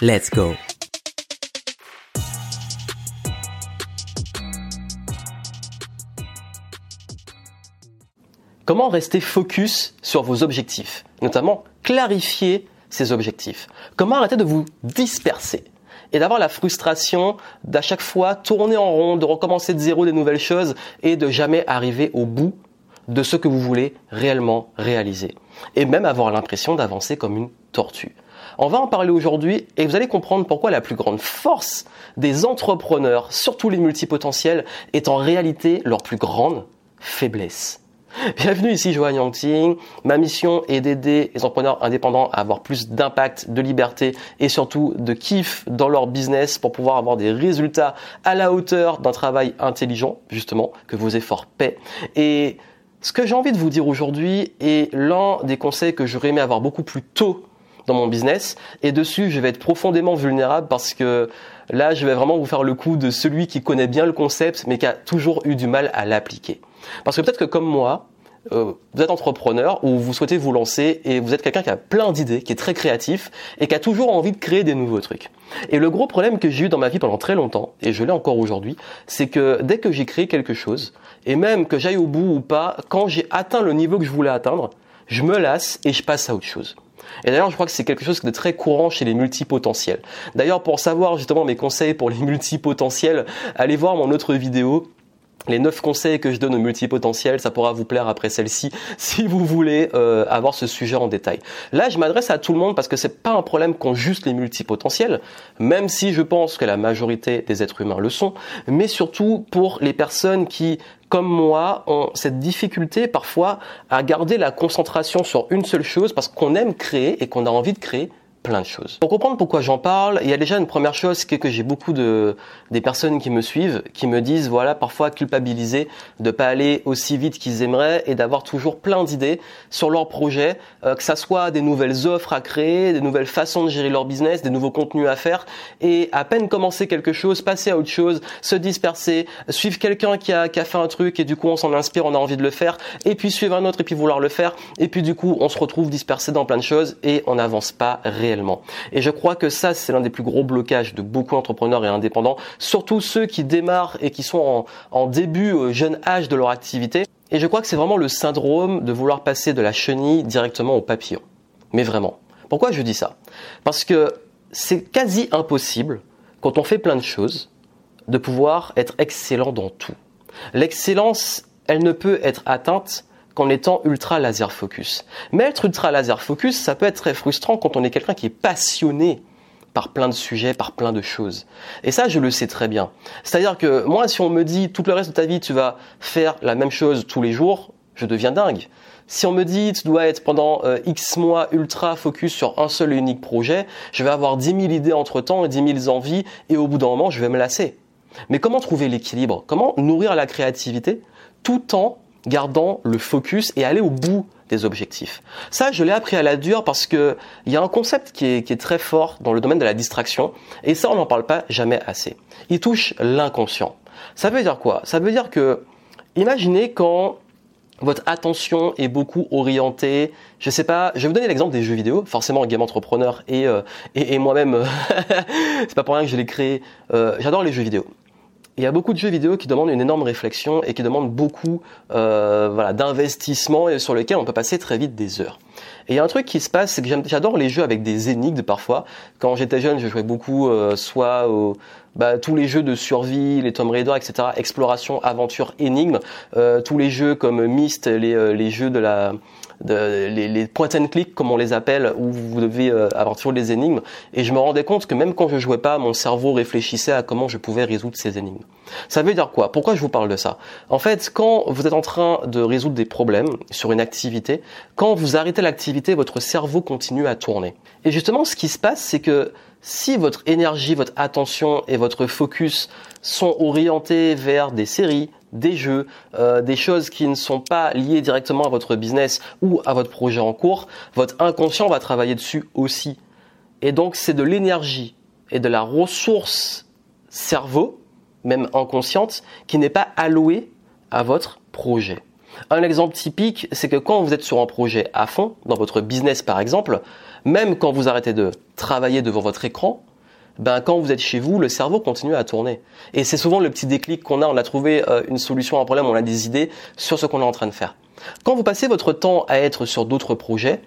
Let's go Comment rester focus sur vos objectifs Notamment clarifier ces objectifs? Comment arrêter de vous disperser et d'avoir la frustration d'à chaque fois tourner en rond, de recommencer de zéro des nouvelles choses et de jamais arriver au bout de ce que vous voulez réellement réaliser? Et même avoir l'impression d'avancer comme une tortue. On va en parler aujourd'hui et vous allez comprendre pourquoi la plus grande force des entrepreneurs, surtout les multipotentiels, est en réalité leur plus grande faiblesse. Bienvenue ici Joanne Yangting. Ma mission est d'aider les entrepreneurs indépendants à avoir plus d'impact, de liberté et surtout de kiff dans leur business pour pouvoir avoir des résultats à la hauteur d'un travail intelligent, justement, que vos efforts paient. Et ce que j'ai envie de vous dire aujourd'hui est l'un des conseils que j'aurais aimé avoir beaucoup plus tôt dans mon business. Et dessus, je vais être profondément vulnérable parce que là, je vais vraiment vous faire le coup de celui qui connaît bien le concept, mais qui a toujours eu du mal à l'appliquer. Parce que peut-être que comme moi, euh, vous êtes entrepreneur ou vous souhaitez vous lancer et vous êtes quelqu'un qui a plein d'idées, qui est très créatif et qui a toujours envie de créer des nouveaux trucs. Et le gros problème que j'ai eu dans ma vie pendant très longtemps, et je l'ai encore aujourd'hui, c'est que dès que j'ai créé quelque chose, et même que j'aille au bout ou pas, quand j'ai atteint le niveau que je voulais atteindre, je me lasse et je passe à autre chose. Et d'ailleurs, je crois que c'est quelque chose de très courant chez les multipotentiels. D'ailleurs, pour savoir justement mes conseils pour les multipotentiels, allez voir mon autre vidéo les 9 conseils que je donne aux multipotentiels, ça pourra vous plaire après celle-ci si vous voulez euh, avoir ce sujet en détail. Là, je m'adresse à tout le monde parce que c'est pas un problème qu'ont juste les multipotentiels, même si je pense que la majorité des êtres humains le sont, mais surtout pour les personnes qui comme moi, ont cette difficulté parfois à garder la concentration sur une seule chose parce qu'on aime créer et qu'on a envie de créer Pour comprendre pourquoi j'en parle, il y a déjà une première chose qui est que j'ai beaucoup de des personnes qui me suivent, qui me disent voilà parfois culpabiliser de pas aller aussi vite qu'ils aimeraient et d'avoir toujours plein d'idées sur leur projet, euh, que ça soit des nouvelles offres à créer, des nouvelles façons de gérer leur business, des nouveaux contenus à faire et à peine commencer quelque chose, passer à autre chose, se disperser, suivre quelqu'un qui a, qui a fait un truc et du coup on s'en inspire, on a envie de le faire et puis suivre un autre et puis vouloir le faire et puis du coup on se retrouve dispersé dans plein de choses et on n'avance pas réellement et je crois que ça, c'est l'un des plus gros blocages de beaucoup d'entrepreneurs et indépendants, surtout ceux qui démarrent et qui sont en, début, au jeune âge de leur activité. Et je crois que c'est vraiment le syndrome de vouloir passer de la chenille directement au papillon. Mais vraiment. Pourquoi je dis ça? Parce que c'est quasi impossible, quand on fait plein de choses, de pouvoir être excellent dans tout. L'excellence, elle ne peut être atteinte en étant ultra laser focus. Mais être ultra laser focus, ça peut être très frustrant quand on est quelqu'un qui est passionné par plein de sujets, par plein de choses. Et ça, je le sais très bien. C'est-à-dire que moi, si on me dit tout le reste de ta vie, tu vas faire la même chose tous les jours, je deviens dingue. Si on me dit tu dois être pendant euh, X mois ultra focus sur un seul et unique projet, je vais avoir 10 000 idées entre temps et 10 000 envies et au bout d'un moment, je vais me lasser. Mais comment trouver l'équilibre? Comment nourrir la créativité tout en gardant le focus et aller au bout des objectifs. Ça, je l'ai appris à la dure parce que il y a un concept qui est, très fort dans le domaine de la distraction et ça, on n'en parle pas jamais assez. Il touche l'inconscient. Ça veut dire quoi? Ça veut dire que, imaginez quand votre attention est beaucoup orientée, je sais pas, je vais vous donner l'exemple des jeux vidéo, forcément game entrepreneur et, euh, et, moi-même, c'est pas pour rien que je l'ai créé, euh, j'adore les jeux vidéo il y a beaucoup de jeux vidéo qui demandent une énorme réflexion et qui demandent beaucoup euh, voilà, d'investissement et sur lesquels on peut passer très vite des heures. Et il y a un truc qui se passe, c'est que j'adore les jeux avec des énigmes parfois. Quand j'étais jeune, je jouais beaucoup euh, soit au, bah, tous les jeux de survie, les Tomb Raider, etc., exploration, aventure, énigme, euh, tous les jeux comme Myst, les, euh, les jeux de la de, les, les point and click comme on les appelle, où vous devez euh, avoir toujours des énigmes. Et je me rendais compte que même quand je jouais pas, mon cerveau réfléchissait à comment je pouvais résoudre ces énigmes. Ça veut dire quoi? Pourquoi je vous parle de ça? En fait, quand vous êtes en train de résoudre des problèmes sur une activité, quand vous arrêtez l'activité, votre cerveau continue à tourner. Et justement, ce qui se passe, c'est que si votre énergie, votre attention et votre focus sont orientés vers des séries, des jeux, euh, des choses qui ne sont pas liées directement à votre business ou à votre projet en cours, votre inconscient va travailler dessus aussi. Et donc c'est de l'énergie et de la ressource cerveau, même inconsciente, qui n'est pas allouée à votre projet. Un exemple typique, c'est que quand vous êtes sur un projet à fond, dans votre business par exemple, même quand vous arrêtez de travailler devant votre écran, ben quand vous êtes chez vous, le cerveau continue à tourner. Et c'est souvent le petit déclic qu'on a, on a trouvé euh, une solution à un problème, on a des idées sur ce qu'on est en train de faire. Quand vous passez votre temps à être sur d'autres projets,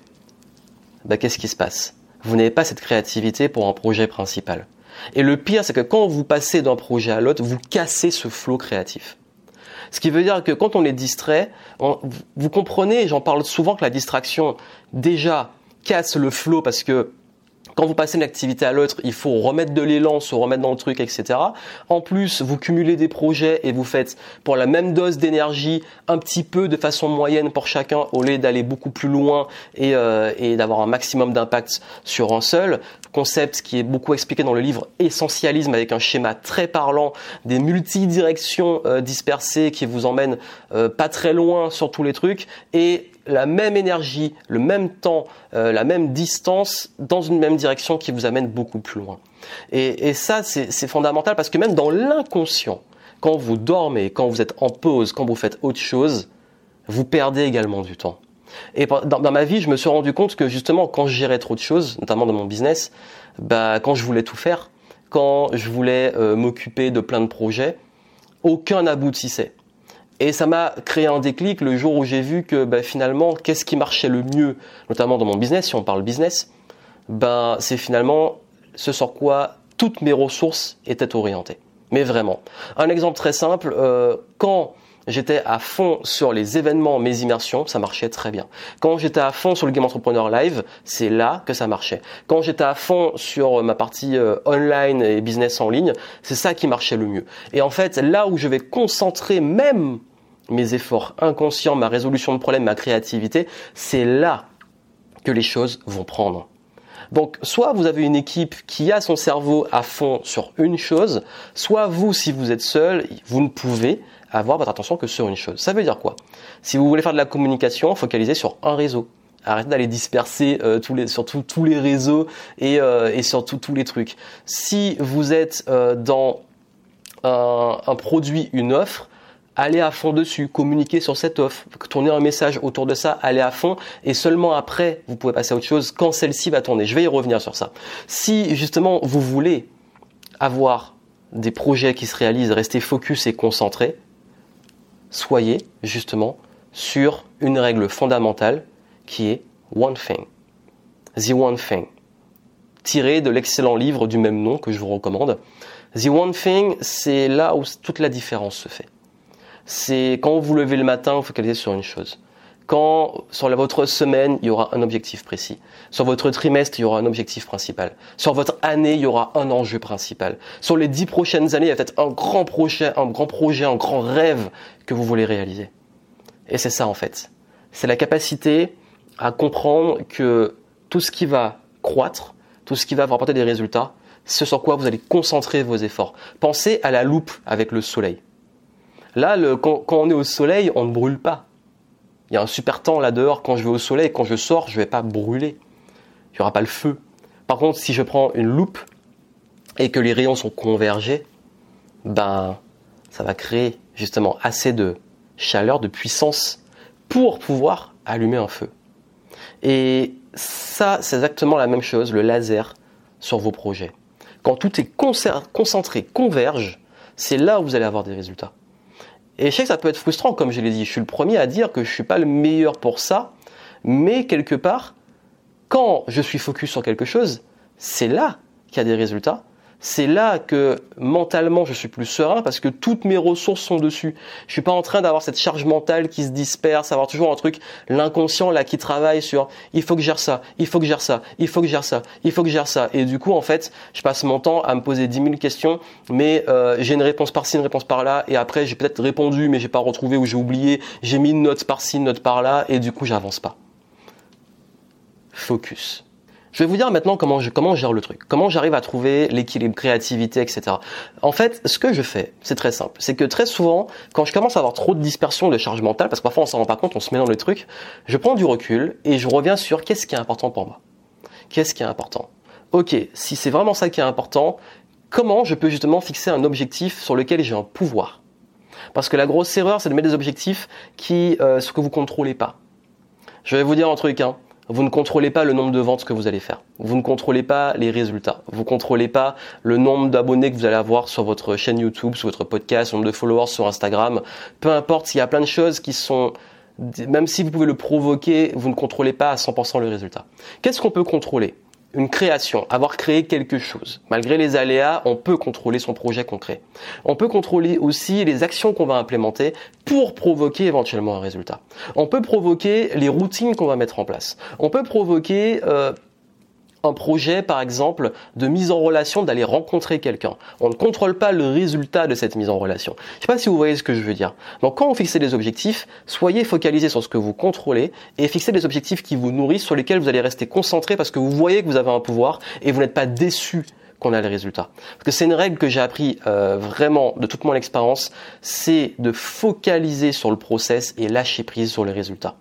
ben qu'est-ce qui se passe? Vous n'avez pas cette créativité pour un projet principal. Et le pire, c'est que quand vous passez d'un projet à l'autre, vous cassez ce flot créatif. Ce qui veut dire que quand on est distrait, vous comprenez, j'en parle souvent que la distraction déjà casse le flot parce que quand vous passez d'une activité à l'autre, il faut remettre de l'élan, se remettre dans le truc, etc. En plus, vous cumulez des projets et vous faites pour la même dose d'énergie un petit peu de façon moyenne pour chacun au lieu d'aller beaucoup plus loin et, euh, d'avoir un maximum d'impact sur un seul. Concept qui est beaucoup expliqué dans le livre Essentialisme avec un schéma très parlant des multidirections euh, dispersées qui vous emmènent euh, pas très loin sur tous les trucs et la même énergie, le même temps, euh, la même distance dans une même direction qui vous amène beaucoup plus loin. Et, ça, c'est fondamental parce que même dans l'inconscient, quand vous dormez, quand vous êtes en pause, quand vous faites autre chose, vous perdez également du temps. Et dans, ma vie, je me suis rendu compte que justement, quand je gérais trop de choses, notamment dans mon business, bah, quand je voulais tout faire, quand je voulais euh, m'occuper de plein de projets, aucun n'aboutissait. Et ça m'a créé un déclic le jour où j'ai vu que ben, finalement, qu'est-ce qui marchait le mieux, notamment dans mon business, si on parle business, ben, c'est finalement ce sur quoi toutes mes ressources étaient orientées. Mais vraiment. Un exemple très simple, euh, quand j'étais à fond sur les événements, mes immersions, ça marchait très bien. Quand j'étais à fond sur le Game Entrepreneur Live, c'est là que ça marchait. Quand j'étais à fond sur ma partie euh, online et business en ligne, c'est ça qui marchait le mieux. Et en fait, là où je vais concentrer même mes efforts inconscients, ma résolution de problèmes, ma créativité, c'est là que les choses vont prendre. Donc, soit vous avez une équipe qui a son cerveau à fond sur une chose, soit vous, si vous êtes seul, vous ne pouvez avoir votre attention que sur une chose. Ça veut dire quoi? Si vous voulez faire de la communication, focalisez sur un réseau. Arrêtez d'aller disperser euh, sur tous les réseaux et, euh, sur tous les trucs. Si vous êtes euh, dans un, produit, une offre, allez à fond dessus, communiquez sur cette offre, tournez un message autour de ça, allez à fond, et seulement après, vous pouvez passer à autre chose quand celle-ci va tourner. Je vais y revenir sur ça. Si justement vous voulez avoir des projets qui se réalisent, rester focus et concentré, soyez justement sur une règle fondamentale qui est One Thing. The One Thing. Tiré de l'excellent livre du même nom que je vous recommande. The One Thing, c'est là où toute la différence se fait c'est quand vous levez le matin, vous focalisez sur une chose. Quand sur votre semaine, il y aura un objectif précis. Sur votre trimestre, il y aura un objectif principal. Sur votre année, il y aura un enjeu principal. Sur les dix prochaines années, il y a peut-être un grand projet, un grand rêve que vous voulez réaliser. Et c'est ça en fait. C'est la capacité à comprendre que tout ce qui va croître, tout ce qui va vous apporter des résultats, c'est sur quoi vous allez concentrer vos efforts. Pensez à la loupe avec le soleil. Là, quand, on est au soleil, on ne brûle pas. Il y a un super temps là dehors. Quand je vais au soleil, quand je sors, je ne vais pas brûler. Il n'y aura pas le feu. Par contre, si je prends une loupe et que les rayons sont convergés, ben, ça va créer justement assez de chaleur, de puissance pour pouvoir allumer un feu. Et ça, c'est exactement la même chose, le laser sur vos projets. Quand tout est concentré, converge, c'est là où vous allez avoir des résultats. Et je sais que ça peut être frustrant, comme je l'ai dit. Je suis le premier à dire que je ne suis pas le meilleur pour ça. Mais quelque part, quand je suis focus sur quelque chose, c'est là qu'il y a des résultats c'est là que mentalement je suis plus serein parce que toutes mes ressources sont dessus. Je suis pas en train d'avoir cette charge mentale qui se disperse, avoir toujours un truc, l'inconscient là qui travaille sur il faut que je ça, il faut que je ça, il faut que je ça, il faut que je ça. Et du coup en fait, je passe mon temps à me poser 10 000 questions, mais euh, j'ai une réponse par-ci, une réponse par-là, et après j'ai peut-être répondu mais j'ai pas retrouvé ou j'ai oublié, j'ai mis une note par-ci, une note par-là, et du coup j'avance pas. Focus. Je vais vous dire maintenant comment je, comment je gère le truc, comment j'arrive à trouver l'équilibre, créativité, etc. En fait, ce que je fais, c'est très simple. C'est que très souvent, quand je commence à avoir trop de dispersion de charge mentale, parce que parfois on s'en rend pas compte, on se met dans le truc, je prends du recul et je reviens sur qu'est-ce qui est important pour moi. Qu'est-ce qui est important? Ok, si c'est vraiment ça qui est important, comment je peux justement fixer un objectif sur lequel j'ai un pouvoir? Parce que la grosse erreur, c'est de mettre des objectifs qui, euh, ce que vous contrôlez pas. Je vais vous dire un truc, hein. Vous ne contrôlez pas le nombre de ventes que vous allez faire. Vous ne contrôlez pas les résultats. Vous ne contrôlez pas le nombre d'abonnés que vous allez avoir sur votre chaîne YouTube, sur votre podcast, le nombre de followers sur Instagram. Peu importe, il y a plein de choses qui sont même si vous pouvez le provoquer, vous ne contrôlez pas à 100% le résultat. Qu'est-ce qu'on peut contrôler? Une création, avoir créé quelque chose. Malgré les aléas, on peut contrôler son projet concret. On peut contrôler aussi les actions qu'on va implémenter pour provoquer éventuellement un résultat. On peut provoquer les routines qu'on va mettre en place. On peut provoquer euh, un projet, par exemple, de mise en relation, d'aller rencontrer quelqu'un. On ne contrôle pas le résultat de cette mise en relation. Je ne sais pas si vous voyez ce que je veux dire. Donc, quand vous fixez des objectifs, soyez focalisés sur ce que vous contrôlez et fixez des objectifs qui vous nourrissent, sur lesquels vous allez rester concentré parce que vous voyez que vous avez un pouvoir et vous n'êtes pas déçu qu'on a les résultats. Parce que c'est une règle que j'ai appris euh, vraiment de toute mon expérience, c'est de focaliser sur le process et lâcher prise sur les résultats.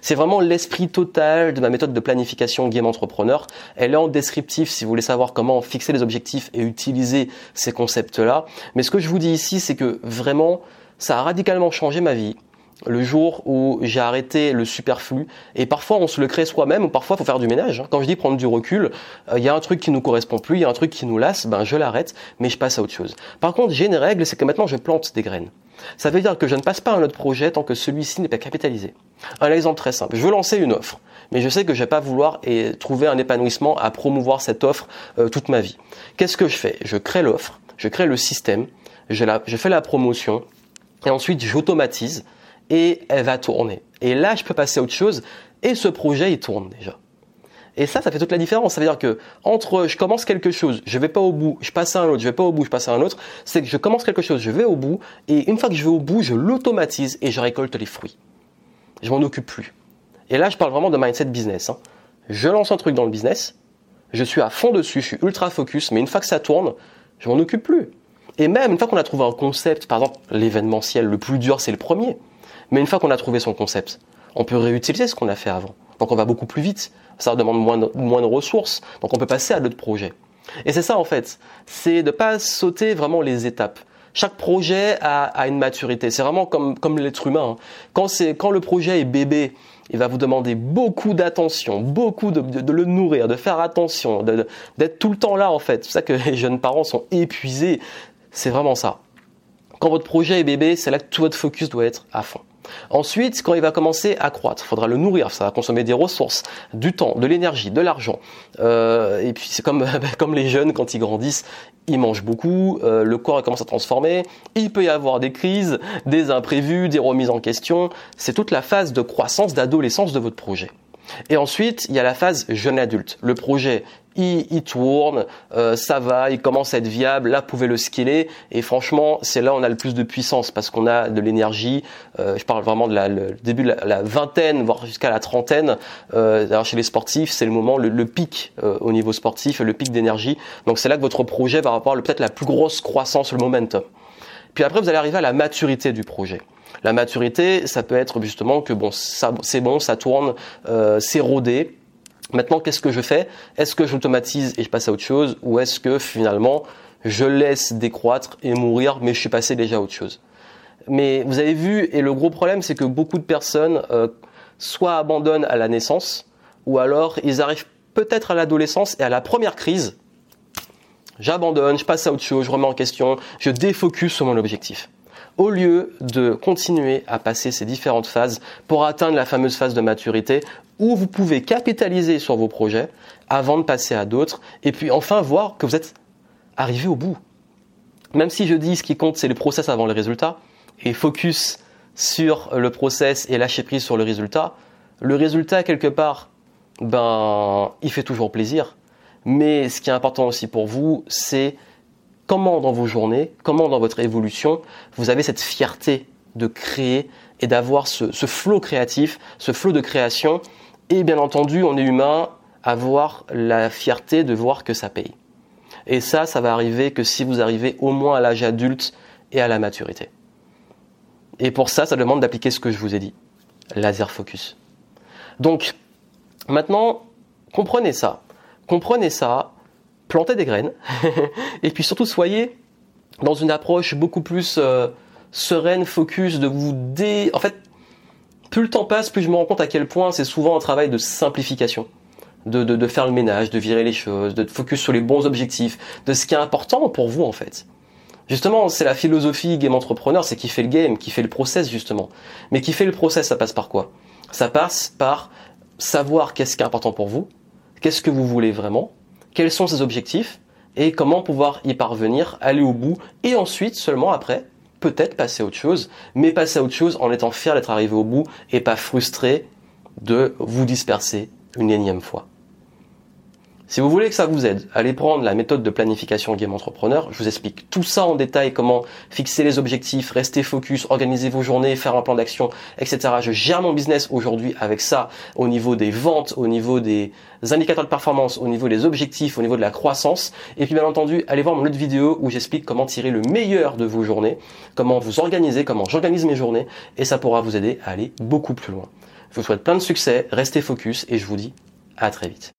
C'est vraiment l'esprit total de ma méthode de planification Game Entrepreneur. Elle est en descriptif si vous voulez savoir comment fixer les objectifs et utiliser ces concepts-là. Mais ce que je vous dis ici, c'est que vraiment, ça a radicalement changé ma vie le jour où j'ai arrêté le superflu. Et parfois, on se le crée soi-même, ou parfois, il faut faire du ménage. Hein. Quand je dis prendre du recul, il euh, y a un truc qui nous correspond plus, il y a un truc qui nous lasse, ben je l'arrête, mais je passe à autre chose. Par contre, j'ai une règle, c'est que maintenant, je plante des graines. Ça veut dire que je ne passe pas à un autre projet tant que celui-ci n'est pas capitalisé. Un exemple très simple. Je veux lancer une offre, mais je sais que je vais pas vouloir et trouver un épanouissement à promouvoir cette offre euh, toute ma vie. Qu'est-ce que je fais? Je crée l'offre, je crée le système, je, je fais la promotion, et ensuite j'automatise et elle va tourner. Et là, je peux passer à autre chose et ce projet, il tourne déjà. Et ça, ça fait toute la différence. Ça veut dire que entre je commence quelque chose, je vais pas au bout, je passe à un autre, je vais pas au bout, je passe à un autre, c'est que je commence quelque chose, je vais au bout, et une fois que je vais au bout, je l'automatise et je récolte les fruits. Je m'en occupe plus. Et là, je parle vraiment de mindset business. Hein. Je lance un truc dans le business, je suis à fond dessus, je suis ultra focus, mais une fois que ça tourne, je m'en occupe plus. Et même une fois qu'on a trouvé un concept, par exemple l'événementiel, le plus dur c'est le premier, mais une fois qu'on a trouvé son concept, on peut réutiliser ce qu'on a fait avant. Donc on va beaucoup plus vite ça demande moins de, de ressources, donc on peut passer à d'autres projets. Et c'est ça en fait, c'est de pas sauter vraiment les étapes. Chaque projet a, une maturité. C'est vraiment comme, comme l'être humain. Hein. Quand, c'est, quand le projet est bébé, il va vous demander beaucoup d'attention, beaucoup de, de, le nourrir, de faire attention, d'être tout le temps là en fait. C'est ça que les jeunes parents sont épuisés. C'est vraiment ça. Quand votre projet est bébé, c'est là que tout votre focus doit être à fond. Ensuite, quand il va commencer à croître, il faudra le nourrir, ça va consommer des ressources, du temps, de l'énergie, de l'argent. Euh, et puis c'est comme, les jeunes, quand ils grandissent, ils mangent beaucoup, euh, le corps commence à transformer, il peut y avoir des crises, des imprévus, des remises en question. C'est toute la phase de croissance, d'adolescence de votre projet. Et ensuite, il y a la phase jeune adulte. Le projet, il, tourne, euh, ça va, il commence à être viable. Là, vous pouvez le scaler. Et franchement, c'est là où on a le plus de puissance parce qu'on a de l'énergie. Euh, je parle vraiment de la, le début de la, vingtaine, voire jusqu'à la trentaine. Euh, chez les sportifs, c'est le moment, le, pic euh, au niveau sportif, le pic d'énergie. Donc c'est là que votre projet va avoir peut-être la plus grosse croissance, le momentum. Puis après, vous allez arriver à la maturité du projet. La maturité, ça peut être justement que bon, c'est bon, ça tourne, euh, c'est rodé. Maintenant, qu'est-ce que je fais? Est-ce que j'automatise et je passe à autre chose? Ou est-ce que finalement je laisse décroître et mourir, mais je suis passé déjà à autre chose? Mais vous avez vu, et le gros problème, c'est que beaucoup de personnes euh, soit abandonnent à la naissance, ou alors ils arrivent peut-être à l'adolescence et à la première crise, j'abandonne, je passe à autre chose, je remets en question, je défocus sur mon objectif au lieu de continuer à passer ces différentes phases pour atteindre la fameuse phase de maturité où vous pouvez capitaliser sur vos projets avant de passer à d'autres et puis enfin voir que vous êtes arrivé au bout. Même si je dis ce qui compte c'est le process avant le résultat et focus sur le process et lâcher prise sur le résultat, le résultat quelque part ben il fait toujours plaisir. Mais ce qui est important aussi pour vous, c'est comment dans vos journées, comment dans votre évolution, vous avez cette fierté de créer et d'avoir ce, flot créatif, ce flot de création. Et bien entendu, on est humain, avoir la fierté de voir que ça paye. Et ça, ça va arriver que si vous arrivez au moins à l'âge adulte et à la maturité. Et pour ça, ça demande d'appliquer ce que je vous ai dit. Laser focus. Donc, maintenant, comprenez ça. Comprenez ça, plantez des graines, et puis surtout soyez dans une approche beaucoup plus euh, sereine, focus, de vous dé... En fait, plus le temps passe, plus je me rends compte à quel point c'est souvent un travail de simplification. De, de, de, faire le ménage, de virer les choses, de focus sur les bons objectifs, de ce qui est important pour vous en fait. Justement, c'est la philosophie game entrepreneur, c'est qui fait le game, qui fait le process justement. Mais qui fait le process, ça passe par quoi? Ça passe par savoir qu'est-ce qui est important pour vous, qu'est-ce que vous voulez vraiment, quels sont ces objectifs et comment pouvoir y parvenir, aller au bout et ensuite seulement après peut-être passer à autre chose, mais passer à autre chose en étant fier d'être arrivé au bout et pas frustré de vous disperser une énième fois. Si vous voulez que ça vous aide, allez prendre la méthode de planification Game Entrepreneur. Je vous explique tout ça en détail, comment fixer les objectifs, rester focus, organiser vos journées, faire un plan d'action, etc. Je gère mon business aujourd'hui avec ça au niveau des ventes, au niveau des indicateurs de performance, au niveau des objectifs, au niveau de la croissance. Et puis bien entendu, allez voir mon autre vidéo où j'explique comment tirer le meilleur de vos journées, comment vous organiser, comment j'organise mes journées, et ça pourra vous aider à aller beaucoup plus loin. Je vous souhaite plein de succès, restez focus et je vous dis à très vite.